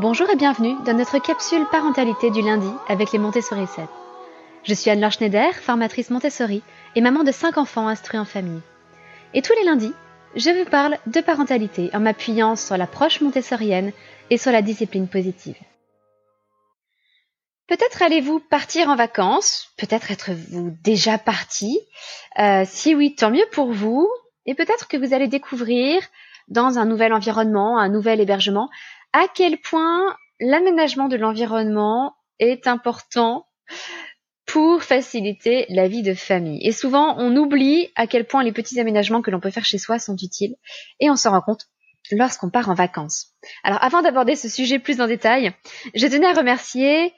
Bonjour et bienvenue dans notre capsule parentalité du lundi avec les Montessori 7. Je suis Anne-Laure Schneider, formatrice Montessori et maman de 5 enfants instruits en famille. Et tous les lundis, je vous parle de parentalité en m'appuyant sur l'approche montessorienne et sur la discipline positive. Peut-être allez-vous partir en vacances, peut-être êtes-vous déjà parti. Euh, si oui, tant mieux pour vous. Et peut-être que vous allez découvrir dans un nouvel environnement, un nouvel hébergement, à quel point l'aménagement de l'environnement est important pour faciliter la vie de famille. Et souvent, on oublie à quel point les petits aménagements que l'on peut faire chez soi sont utiles et on s'en rend compte lorsqu'on part en vacances. Alors, avant d'aborder ce sujet plus en détail, je tenais à remercier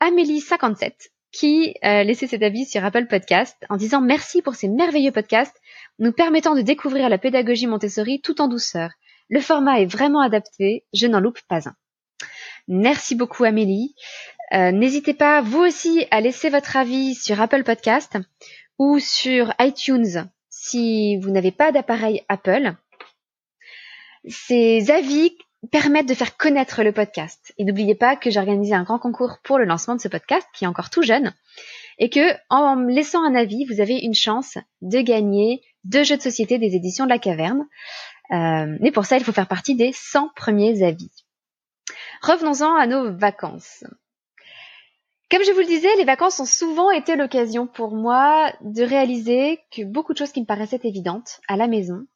Amélie57 qui euh, laissé cet avis sur Apple Podcast en disant merci pour ces merveilleux podcasts nous permettant de découvrir la pédagogie Montessori tout en douceur. Le format est vraiment adapté, je n'en loupe pas un. Merci beaucoup Amélie. Euh, n'hésitez pas vous aussi à laisser votre avis sur Apple Podcast ou sur iTunes si vous n'avez pas d'appareil Apple. Ces avis permettent de faire connaître le podcast. Et n'oubliez pas que j'ai organisé un grand concours pour le lancement de ce podcast qui est encore tout jeune et que en laissant un avis, vous avez une chance de gagner deux jeux de société des éditions de la Caverne. Euh, mais pour ça, il faut faire partie des 100 premiers avis. Revenons-en à nos vacances. Comme je vous le disais, les vacances ont souvent été l'occasion pour moi de réaliser que beaucoup de choses qui me paraissaient évidentes à la maison,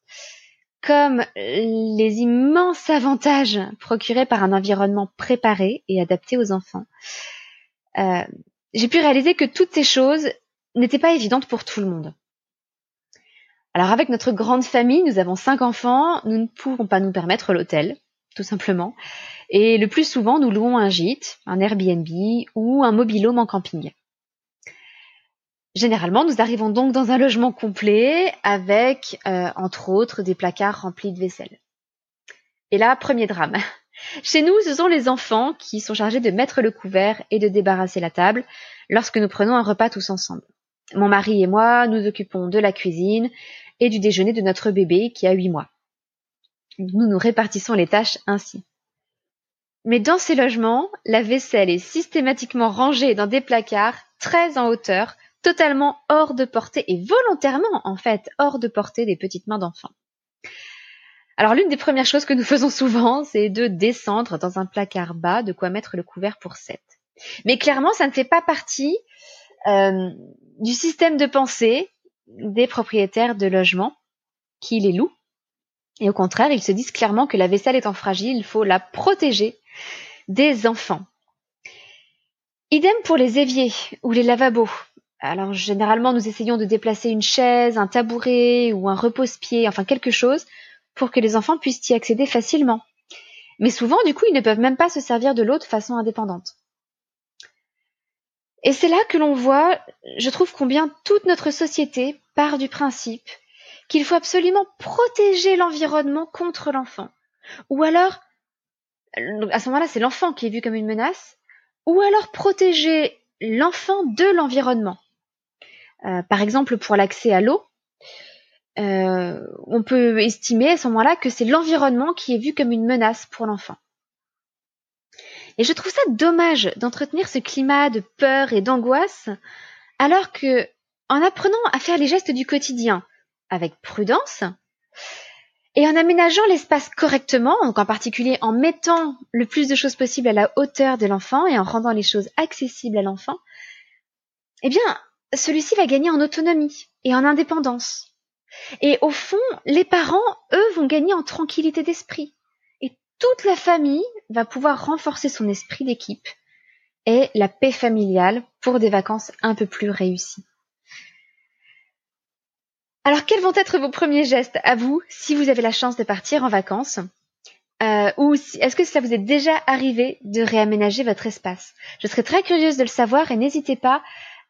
comme les immenses avantages procurés par un environnement préparé et adapté aux enfants, euh, j'ai pu réaliser que toutes ces choses n'étaient pas évidentes pour tout le monde. Alors avec notre grande famille, nous avons cinq enfants, nous ne pouvons pas nous permettre l'hôtel, tout simplement. Et le plus souvent, nous louons un gîte, un Airbnb ou un mobilhome en camping. Généralement, nous arrivons donc dans un logement complet avec, euh, entre autres, des placards remplis de vaisselle. Et là, premier drame. Chez nous, ce sont les enfants qui sont chargés de mettre le couvert et de débarrasser la table lorsque nous prenons un repas tous ensemble. Mon mari et moi nous occupons de la cuisine et du déjeuner de notre bébé qui a huit mois. Nous nous répartissons les tâches ainsi. Mais dans ces logements, la vaisselle est systématiquement rangée dans des placards très en hauteur, totalement hors de portée et volontairement en fait hors de portée des petites mains d'enfants. Alors l'une des premières choses que nous faisons souvent, c'est de descendre dans un placard bas de quoi mettre le couvert pour sept. Mais clairement, ça ne fait pas partie du système de pensée des propriétaires de logements qui les louent. Et au contraire, ils se disent clairement que la vaisselle étant fragile, il faut la protéger des enfants. Idem pour les éviers ou les lavabos. Alors généralement, nous essayons de déplacer une chaise, un tabouret ou un repose-pied, enfin quelque chose, pour que les enfants puissent y accéder facilement. Mais souvent, du coup, ils ne peuvent même pas se servir de l'eau de façon indépendante. Et c'est là que l'on voit, je trouve combien toute notre société part du principe qu'il faut absolument protéger l'environnement contre l'enfant. Ou alors, à ce moment-là, c'est l'enfant qui est vu comme une menace, ou alors protéger l'enfant de l'environnement. Euh, par exemple, pour l'accès à l'eau, euh, on peut estimer à ce moment-là que c'est l'environnement qui est vu comme une menace pour l'enfant. Et je trouve ça dommage d'entretenir ce climat de peur et d'angoisse, alors que, en apprenant à faire les gestes du quotidien avec prudence, et en aménageant l'espace correctement, donc en particulier en mettant le plus de choses possible à la hauteur de l'enfant et en rendant les choses accessibles à l'enfant, eh bien, celui-ci va gagner en autonomie et en indépendance. Et au fond, les parents, eux, vont gagner en tranquillité d'esprit toute la famille va pouvoir renforcer son esprit d'équipe et la paix familiale pour des vacances un peu plus réussies. Alors quels vont être vos premiers gestes à vous si vous avez la chance de partir en vacances euh, ou est-ce que ça vous est déjà arrivé de réaménager votre espace? Je serais très curieuse de le savoir et n'hésitez pas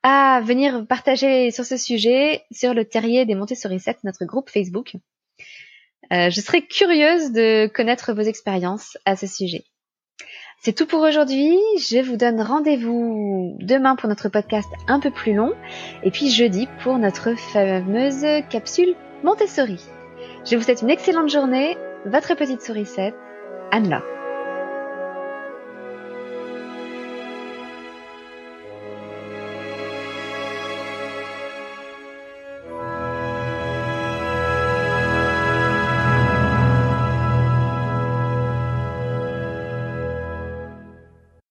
à venir partager sur ce sujet sur le terrier des Montessori 7, notre groupe Facebook. Euh, je serais curieuse de connaître vos expériences à ce sujet. C'est tout pour aujourd'hui. Je vous donne rendez-vous demain pour notre podcast un peu plus long et puis jeudi pour notre fameuse capsule Montessori. Je vous souhaite une excellente journée. Votre petite sourisette, Anne-Laure.